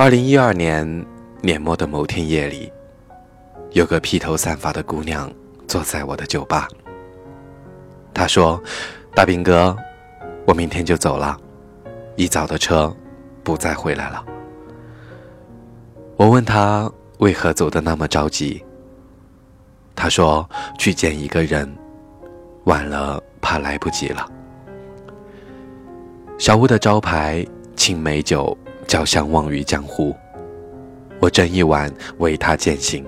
二零一二年年末的某天夜里，有个披头散发的姑娘坐在我的酒吧。她说：“大兵哥，我明天就走了，一早的车不再回来了。”我问她为何走得那么着急。她说：“去见一个人，晚了怕来不及了。”小屋的招牌青梅酒。交相忘于江湖，我斟一碗为他饯行。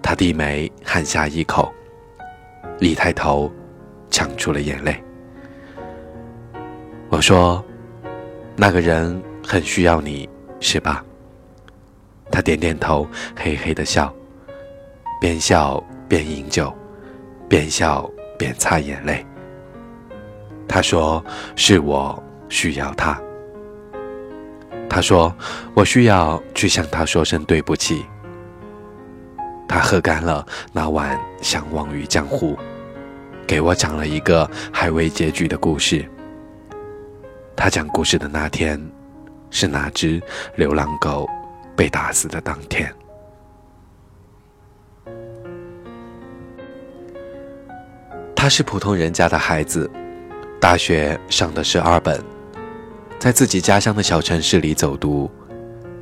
他低眉含下一口，一抬头，呛出了眼泪。我说：“那个人很需要你，是吧？”他点点头，嘿嘿的笑，边笑边饮酒，边笑边擦眼泪。他说：“是我需要他。”他说：“我需要去向他说声对不起。”他喝干了那碗相忘于江湖，给我讲了一个还未结局的故事。他讲故事的那天，是那只流浪狗被打死的当天。他是普通人家的孩子，大学上的是二本。在自己家乡的小城市里走读，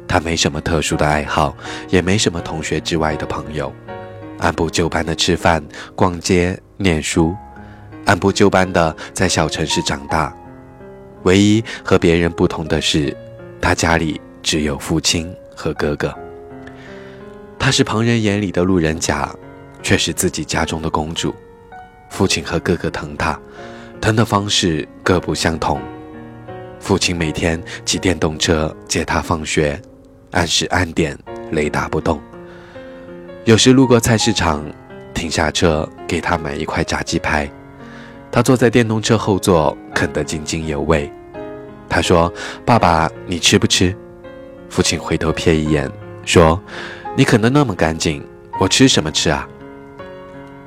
他没什么特殊的爱好，也没什么同学之外的朋友，按部就班的吃饭、逛街、念书，按部就班的在小城市长大。唯一和别人不同的是，他家里只有父亲和哥哥。他是旁人眼里的路人甲，却是自己家中的公主。父亲和哥哥疼他，疼的方式各不相同。父亲每天骑电动车接他放学，按时按点，雷打不动。有时路过菜市场，停下车给他买一块炸鸡排，他坐在电动车后座啃得津津有味。他说：“爸爸，你吃不吃？”父亲回头瞥一眼，说：“你啃得那么干净，我吃什么吃啊？”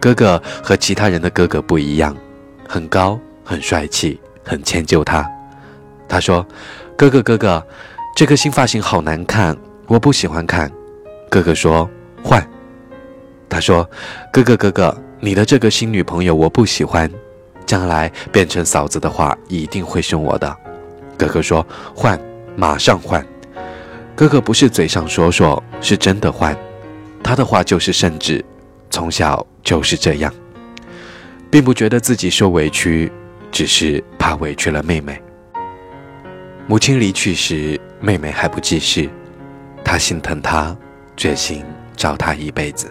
哥哥和其他人的哥哥不一样，很高，很帅气，很迁就他。他说：“哥哥，哥哥，这个新发型好难看，我不喜欢看。”哥哥说：“换。”他说：“哥哥，哥哥，你的这个新女朋友我不喜欢，将来变成嫂子的话一定会凶我的。”哥哥说：“换，马上换。”哥哥不是嘴上说说，是真的换。他的话就是圣旨，从小就是这样，并不觉得自己受委屈，只是怕委屈了妹妹。母亲离去时，妹妹还不记事，他心疼她，决心照她一辈子。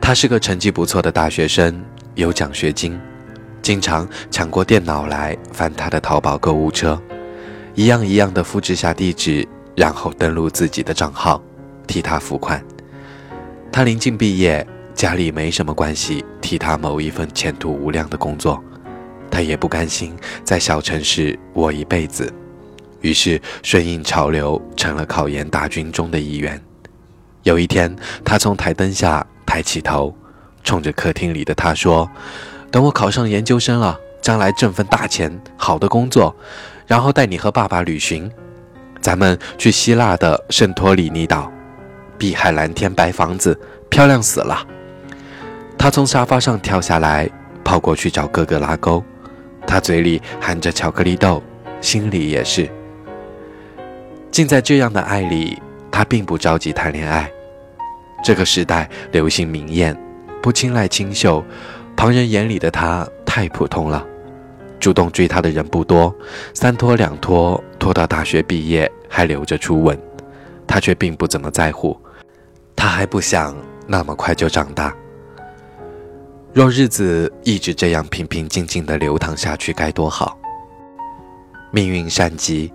他是个成绩不错的大学生，有奖学金，经常抢过电脑来翻他的淘宝购物车，一样一样的复制下地址，然后登录自己的账号，替他付款。他临近毕业，家里没什么关系，替他谋一份前途无量的工作。他也不甘心在小城市窝一辈子，于是顺应潮流，成了考研大军中的一员。有一天，他从台灯下抬起头，冲着客厅里的他说：“等我考上研究生了，将来挣份大钱，好的工作，然后带你和爸爸旅行，咱们去希腊的圣托里尼岛，碧海蓝天，白房子，漂亮死了。”他从沙发上跳下来，跑过去找哥哥拉钩。他嘴里含着巧克力豆，心里也是。竟在这样的爱里，他并不着急谈恋爱。这个时代流行明艳，不青睐清秀，旁人眼里的他太普通了。主动追他的人不多，三拖两拖，拖到大学毕业还留着初吻，他却并不怎么在乎。他还不想那么快就长大。若日子一直这样平平静静的流淌下去，该多好！命运善极，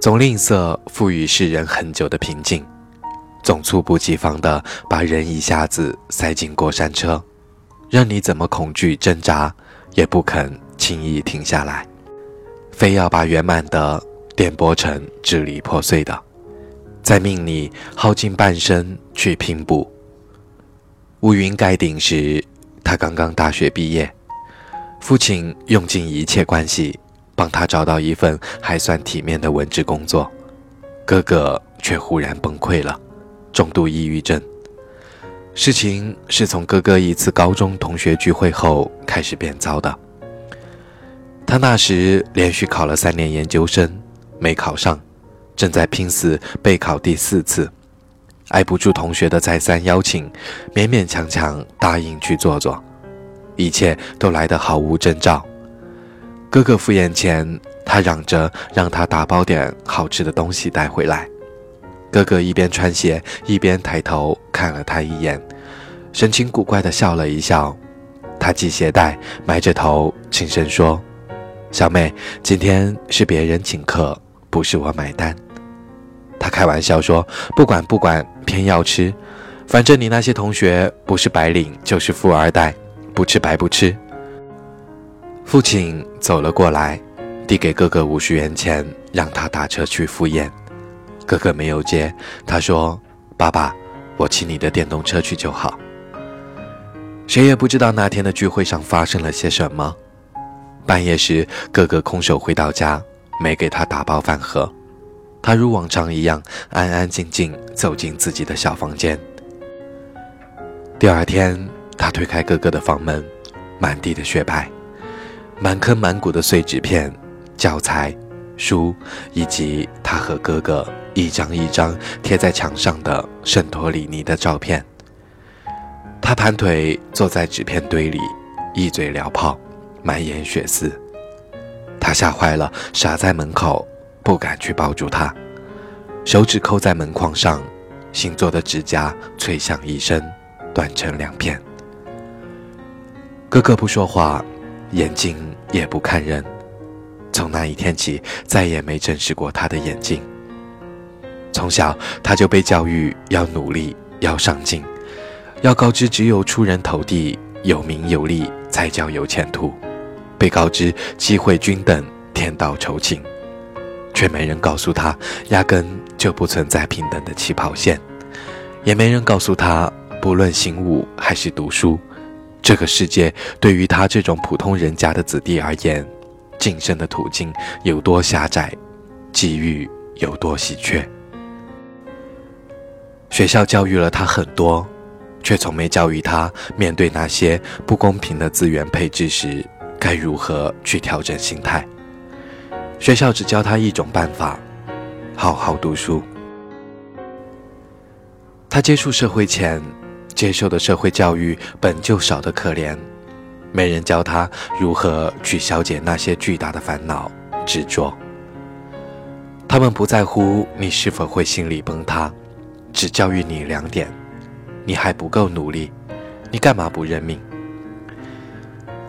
总吝啬赋予世人很久的平静，总猝不及防的把人一下子塞进过山车，任你怎么恐惧挣扎，也不肯轻易停下来，非要把圆满的颠簸成支离破碎的，在命里耗尽半生去拼补。乌云盖顶时。他刚刚大学毕业，父亲用尽一切关系帮他找到一份还算体面的文职工作，哥哥却忽然崩溃了，重度抑郁症。事情是从哥哥一次高中同学聚会后开始变糟的。他那时连续考了三年研究生，没考上，正在拼死备考第四次，挨不住同学的再三邀请，勉勉强强答应去做做，一切都来得毫无征兆。哥哥赴宴前，他嚷着让他打包点好吃的东西带回来。哥哥一边穿鞋一边抬头看了他一眼，神情古怪地笑了一笑。他系鞋带，埋着头，轻声说：“小妹，今天是别人请客，不是我买单。”他开玩笑说：“不管不管，偏要吃。反正你那些同学不是白领就是富二代，不吃白不吃。”父亲走了过来，递给哥哥五十元钱，让他打车去赴宴。哥哥没有接，他说：“爸爸，我骑你的电动车去就好。”谁也不知道那天的聚会上发生了些什么。半夜时，哥哥空手回到家，没给他打包饭盒。他如往常一样安安静静走进自己的小房间。第二天，他推开哥哥的房门，满地的血牌，满坑满谷的碎纸片、教材、书，以及他和哥哥。一张一张贴在墙上的圣托里尼的照片。他盘腿坐在纸片堆里，一嘴燎泡，满眼血丝。他吓坏了，傻在门口，不敢去抱住他，手指扣在门框上，新做的指甲脆响一声，断成两片。哥哥不说话，眼睛也不看人，从那一天起，再也没正视过他的眼睛。从小他就被教育要努力，要上进，要告知只有出人头地、有名有利才叫有前途，被告知机会均等、天道酬勤，却没人告诉他压根就不存在平等的起跑线，也没人告诉他不论行武还是读书，这个世界对于他这种普通人家的子弟而言，晋升的途径有多狭窄，机遇有多稀缺。学校教育了他很多，却从没教育他面对那些不公平的资源配置时该如何去调整心态。学校只教他一种办法：好好读书。他接触社会前，接受的社会教育本就少得可怜，没人教他如何去消解那些巨大的烦恼、执着。他们不在乎你是否会心理崩塌。只教育你两点：你还不够努力，你干嘛不认命？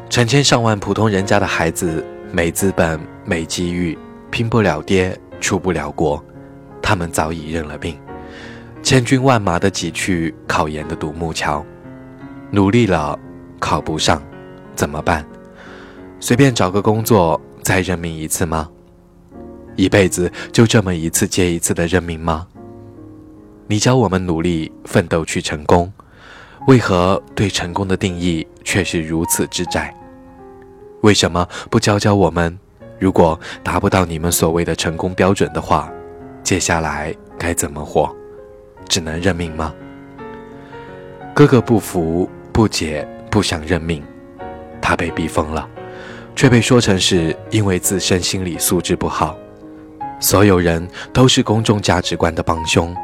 成千上万普通人家的孩子，没资本，没机遇，拼不了爹，出不了国，他们早已认了命，千军万马的挤去考研的独木桥，努力了，考不上，怎么办？随便找个工作再认命一次吗？一辈子就这么一次接一次的认命吗？你教我们努力奋斗去成功，为何对成功的定义却是如此之窄？为什么不教教我们，如果达不到你们所谓的成功标准的话，接下来该怎么活？只能认命吗？哥哥不服、不解、不想认命，他被逼疯了，却被说成是因为自身心理素质不好。所有人都是公众价值观的帮凶。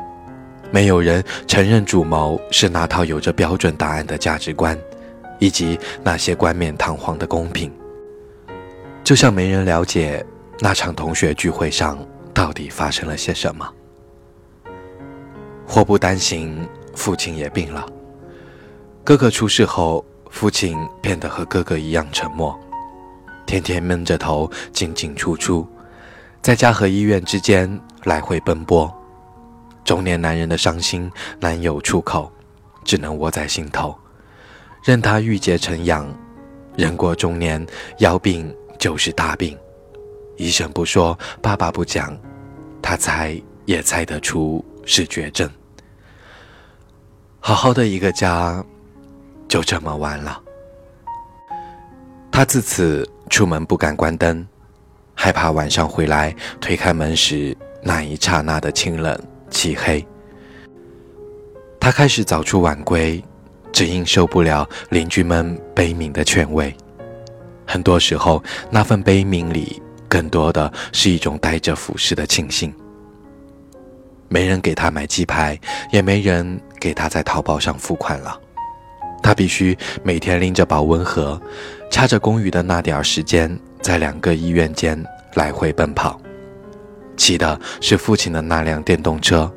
没有人承认主谋是那套有着标准答案的价值观，以及那些冠冕堂皇的公平。就像没人了解那场同学聚会上到底发生了些什么。祸不单行，父亲也病了。哥哥出事后，父亲变得和哥哥一样沉默，天天闷着头进进出出，在家和医院之间来回奔波。中年男人的伤心难有出口，只能窝在心头，任他郁结成痒。人过中年，腰病就是大病，医生不说，爸爸不讲，他猜也猜得出是绝症。好好的一个家，就这么完了。他自此出门不敢关灯，害怕晚上回来推开门时那一刹那的清冷漆黑。他开始早出晚归，只因受不了邻居们悲悯的劝慰。很多时候，那份悲鸣里更多的是一种带着俯视的庆幸。没人给他买鸡排，也没人给他在淘宝上付款了。他必须每天拎着保温盒，掐着公余的那点儿时间，在两个医院间来回奔跑。骑的是父亲的那辆电动车，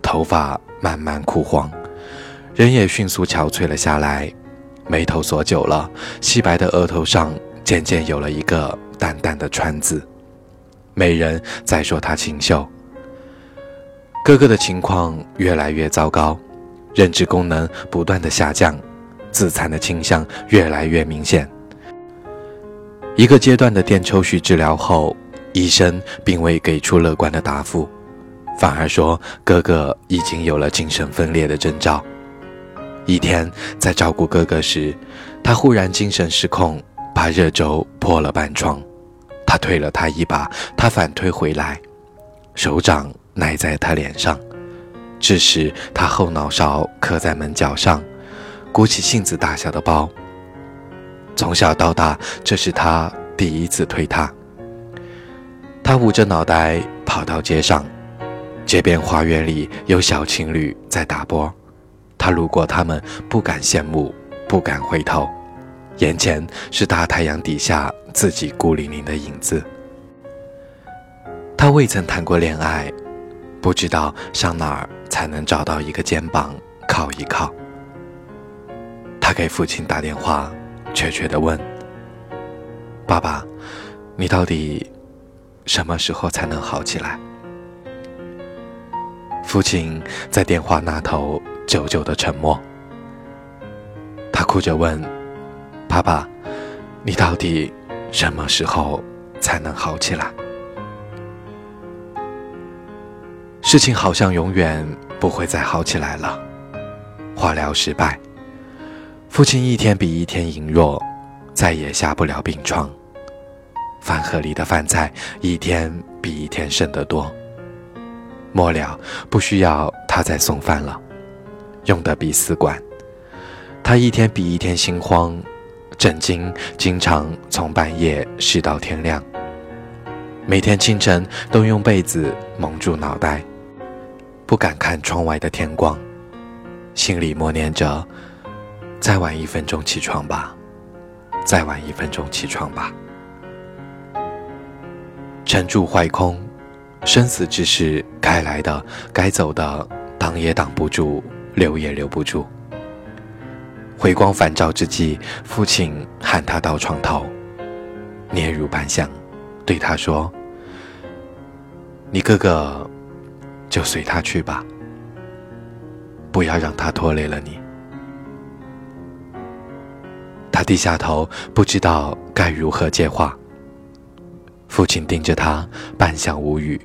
头发慢慢枯黄，人也迅速憔悴了下来，眉头锁久了，细白的额头上渐渐有了一个淡淡的川字。没人再说他清秀。哥哥的情况越来越糟糕，认知功能不断的下降，自残的倾向越来越明显。一个阶段的电抽蓄治疗后，医生并未给出乐观的答复，反而说哥哥已经有了精神分裂的征兆。一天在照顾哥哥时，他忽然精神失控，把热粥泼了半窗。他推了他一把，他反推回来，手掌。奶在他脸上，致使他后脑勺磕在门角上，鼓起杏子大小的包。从小到大，这是他第一次推他。他捂着脑袋跑到街上，街边花园里有小情侣在打波，他路过他们，不敢羡慕，不敢回头，眼前是大太阳底下自己孤零零的影子。他未曾谈过恋爱。不知道上哪儿才能找到一个肩膀靠一靠。他给父亲打电话，怯怯地问：“爸爸，你到底什么时候才能好起来？”父亲在电话那头久久的沉默。他哭着问：“爸爸，你到底什么时候才能好起来？”事情好像永远不会再好起来了。化疗失败，父亲一天比一天羸弱，再也下不了病床。饭盒里的饭菜一天比一天剩得多。末了，不需要他再送饭了，用的鼻饲管。他一天比一天心慌，枕巾经常从半夜湿到天亮。每天清晨都用被子蒙住脑袋。不敢看窗外的天光，心里默念着：“再晚一分钟起床吧，再晚一分钟起床吧。”沉住坏空，生死之事该来的该走的，挡也挡不住，留也留不住。回光返照之际，父亲喊他到床头，嗫嚅半响，对他说：“你哥哥。”就随他去吧，不要让他拖累了你。他低下头，不知道该如何接话。父亲盯着他，半晌无语。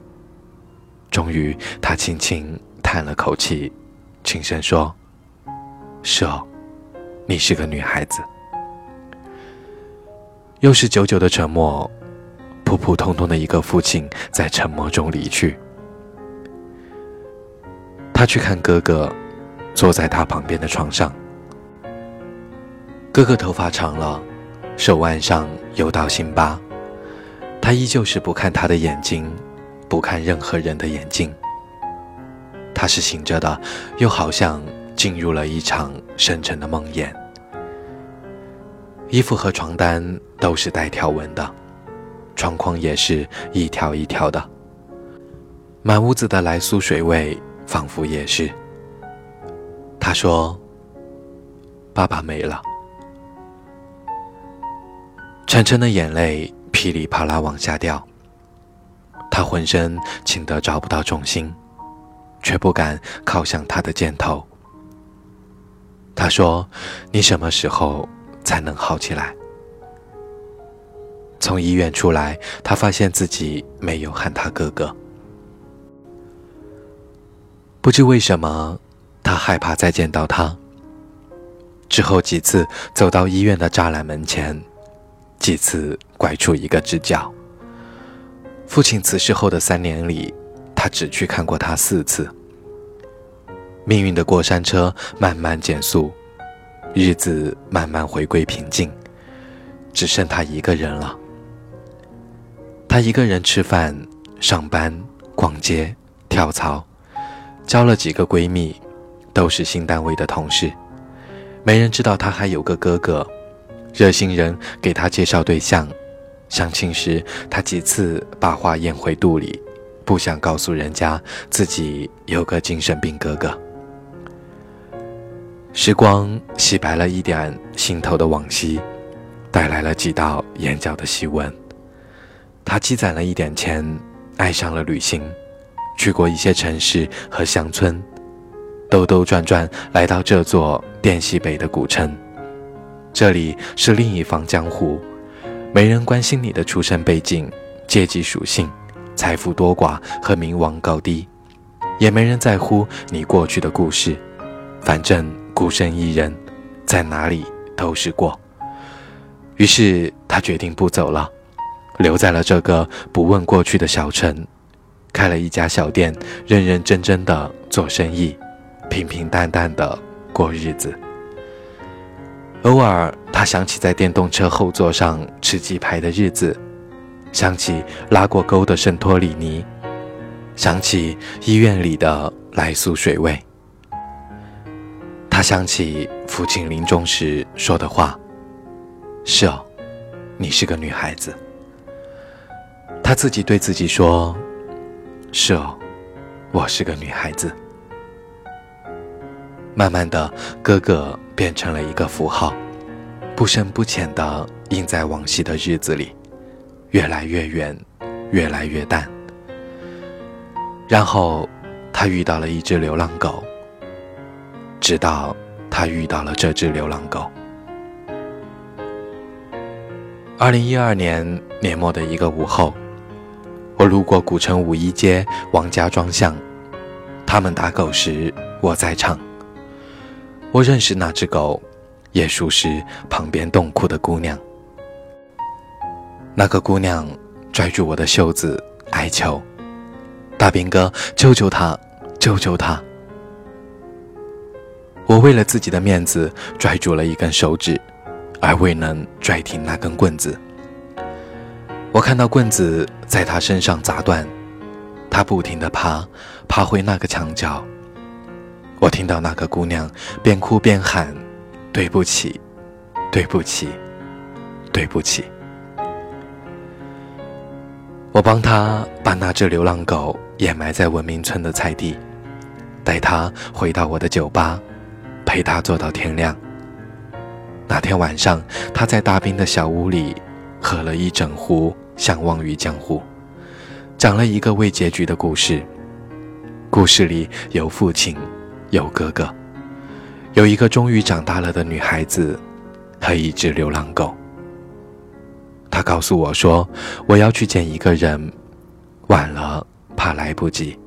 终于，他轻轻叹了口气，轻声说：“是哦，你是个女孩子。”又是久久的沉默，普普通通的一个父亲在沉默中离去。他去看哥哥，坐在他旁边的床上。哥哥头发长了，手腕上有道新疤。他依旧是不看他的眼睛，不看任何人的眼睛。他是醒着的，又好像进入了一场深沉的梦魇。衣服和床单都是带条纹的，窗框也是一条一条的。满屋子的来苏水味。仿佛也是。他说：“爸爸没了。”晨晨的眼泪噼里啪啦往下掉。他浑身轻得找不到重心，却不敢靠向他的肩头。他说：“你什么时候才能好起来？”从医院出来，他发现自己没有喊他哥哥。不知为什么，他害怕再见到他。之后几次走到医院的栅栏门前，几次拐出一个直角。父亲辞世后的三年里，他只去看过他四次。命运的过山车慢慢减速，日子慢慢回归平静，只剩他一个人了。他一个人吃饭、上班、逛街、跳槽，交了几个闺蜜，都是新单位的同事。没人知道他还有个哥哥，热心人给他介绍对象。相亲时，他几次把话咽回肚里，不想告诉人家自己有个精神病哥哥。时光洗白了一点心头的往昔，带来了几道眼角的细纹。他积攒了一点钱，爱上了旅行，去过一些城市和乡村，兜兜转转来到这座滇西北的古城。这里是另一方江湖，没人关心你的出身背景、阶级属性、财富多寡和名望高低，也没人在乎你过去的故事，反正。孤身一人，在哪里都是过。于是他决定不走了，留在了这个不问过去的小城，开了一家小店，认认真真的做生意，平平淡淡的过日子。偶尔，他想起在电动车后座上吃鸡排的日子，想起拉过沟的圣托里尼，想起医院里的来苏水味。他想起父亲临终时说的话：“是哦，你是个女孩子。”他自己对自己说：“是哦，我是个女孩子。”慢慢的，哥哥变成了一个符号，不深不浅的印在往昔的日子里，越来越远，越来越淡。然后，他遇到了一只流浪狗。直到他遇到了这只流浪狗。二零一二年年末的一个午后，我路过古城五一街王家庄巷，他们打狗时我在场。我认识那只狗，也熟识旁边洞窟的姑娘。那个姑娘拽住我的袖子哀求：“大兵哥，救救他，救救他！”我为了自己的面子拽住了一根手指，而未能拽停那根棍子。我看到棍子在他身上砸断，他不停地爬，爬回那个墙角。我听到那个姑娘边哭边喊：“对不起，对不起，对不起。”我帮他把那只流浪狗掩埋在文明村的菜地，带他回到我的酒吧。陪他坐到天亮。那天晚上，他在大兵的小屋里喝了一整壶《相忘于江湖》，讲了一个未结局的故事。故事里有父亲，有哥哥，有一个终于长大了的女孩子，和一只流浪狗。他告诉我说：“我要去见一个人，晚了怕来不及。”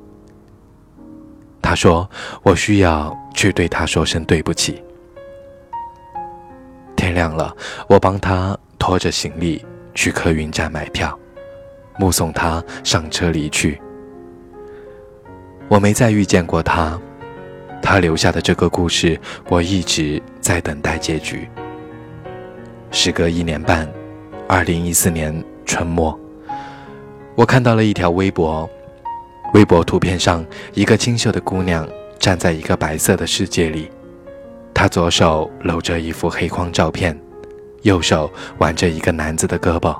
他说：“我需要去对他说声对不起。”天亮了，我帮他拖着行李去客运站买票，目送他上车离去。我没再遇见过他，他留下的这个故事，我一直在等待结局。时隔一年半，二零一四年春末，我看到了一条微博。微博图片上，一个清秀的姑娘站在一个白色的世界里，她左手搂着一幅黑框照片，右手挽着一个男子的胳膊。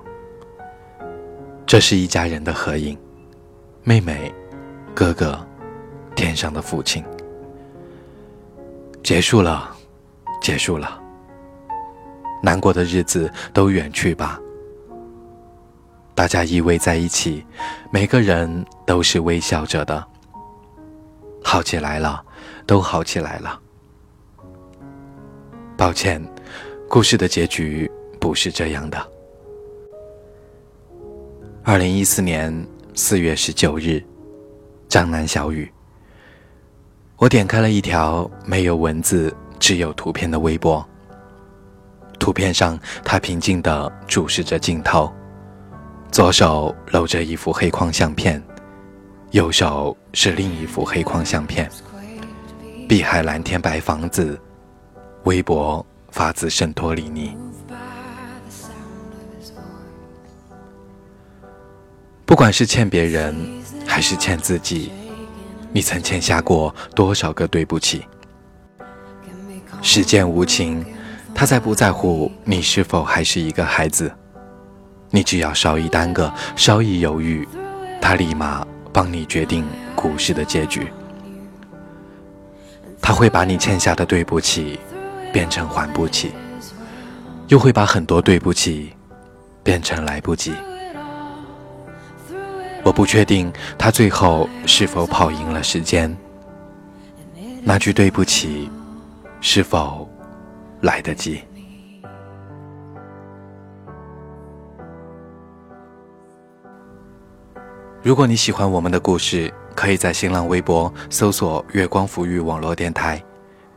这是一家人的合影，妹妹、哥哥、天上的父亲。结束了，结束了，难过的日子都远去吧。大家依偎在一起，每个人都是微笑着的。好起来了，都好起来了。抱歉，故事的结局不是这样的。二零一四年四月十九日，江南小雨。我点开了一条没有文字、只有图片的微博。图片上，他平静地注视着镜头。左手搂着一幅黑框相片，右手是另一幅黑框相片，碧海蓝天白房子，微博发自圣托里尼。不管是欠别人，还是欠自己，你曾欠下过多少个对不起？世间无情，他才不在乎你是否还是一个孩子。你只要稍一耽搁，稍一犹豫，他立马帮你决定故事的结局。他会把你欠下的对不起变成还不起，又会把很多对不起变成来不及。我不确定他最后是否跑赢了时间，那句对不起是否来得及？如果你喜欢我们的故事，可以在新浪微博搜索“月光抚育网络电台”，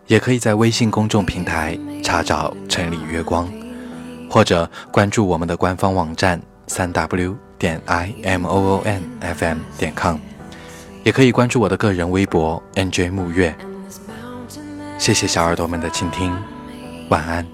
也可以在微信公众平台查找“城里月光”，或者关注我们的官方网站三 w。点 i m o o n f m 点 com，也可以关注我的个人微博 n j 木月。谢谢小耳朵们的倾听，晚安。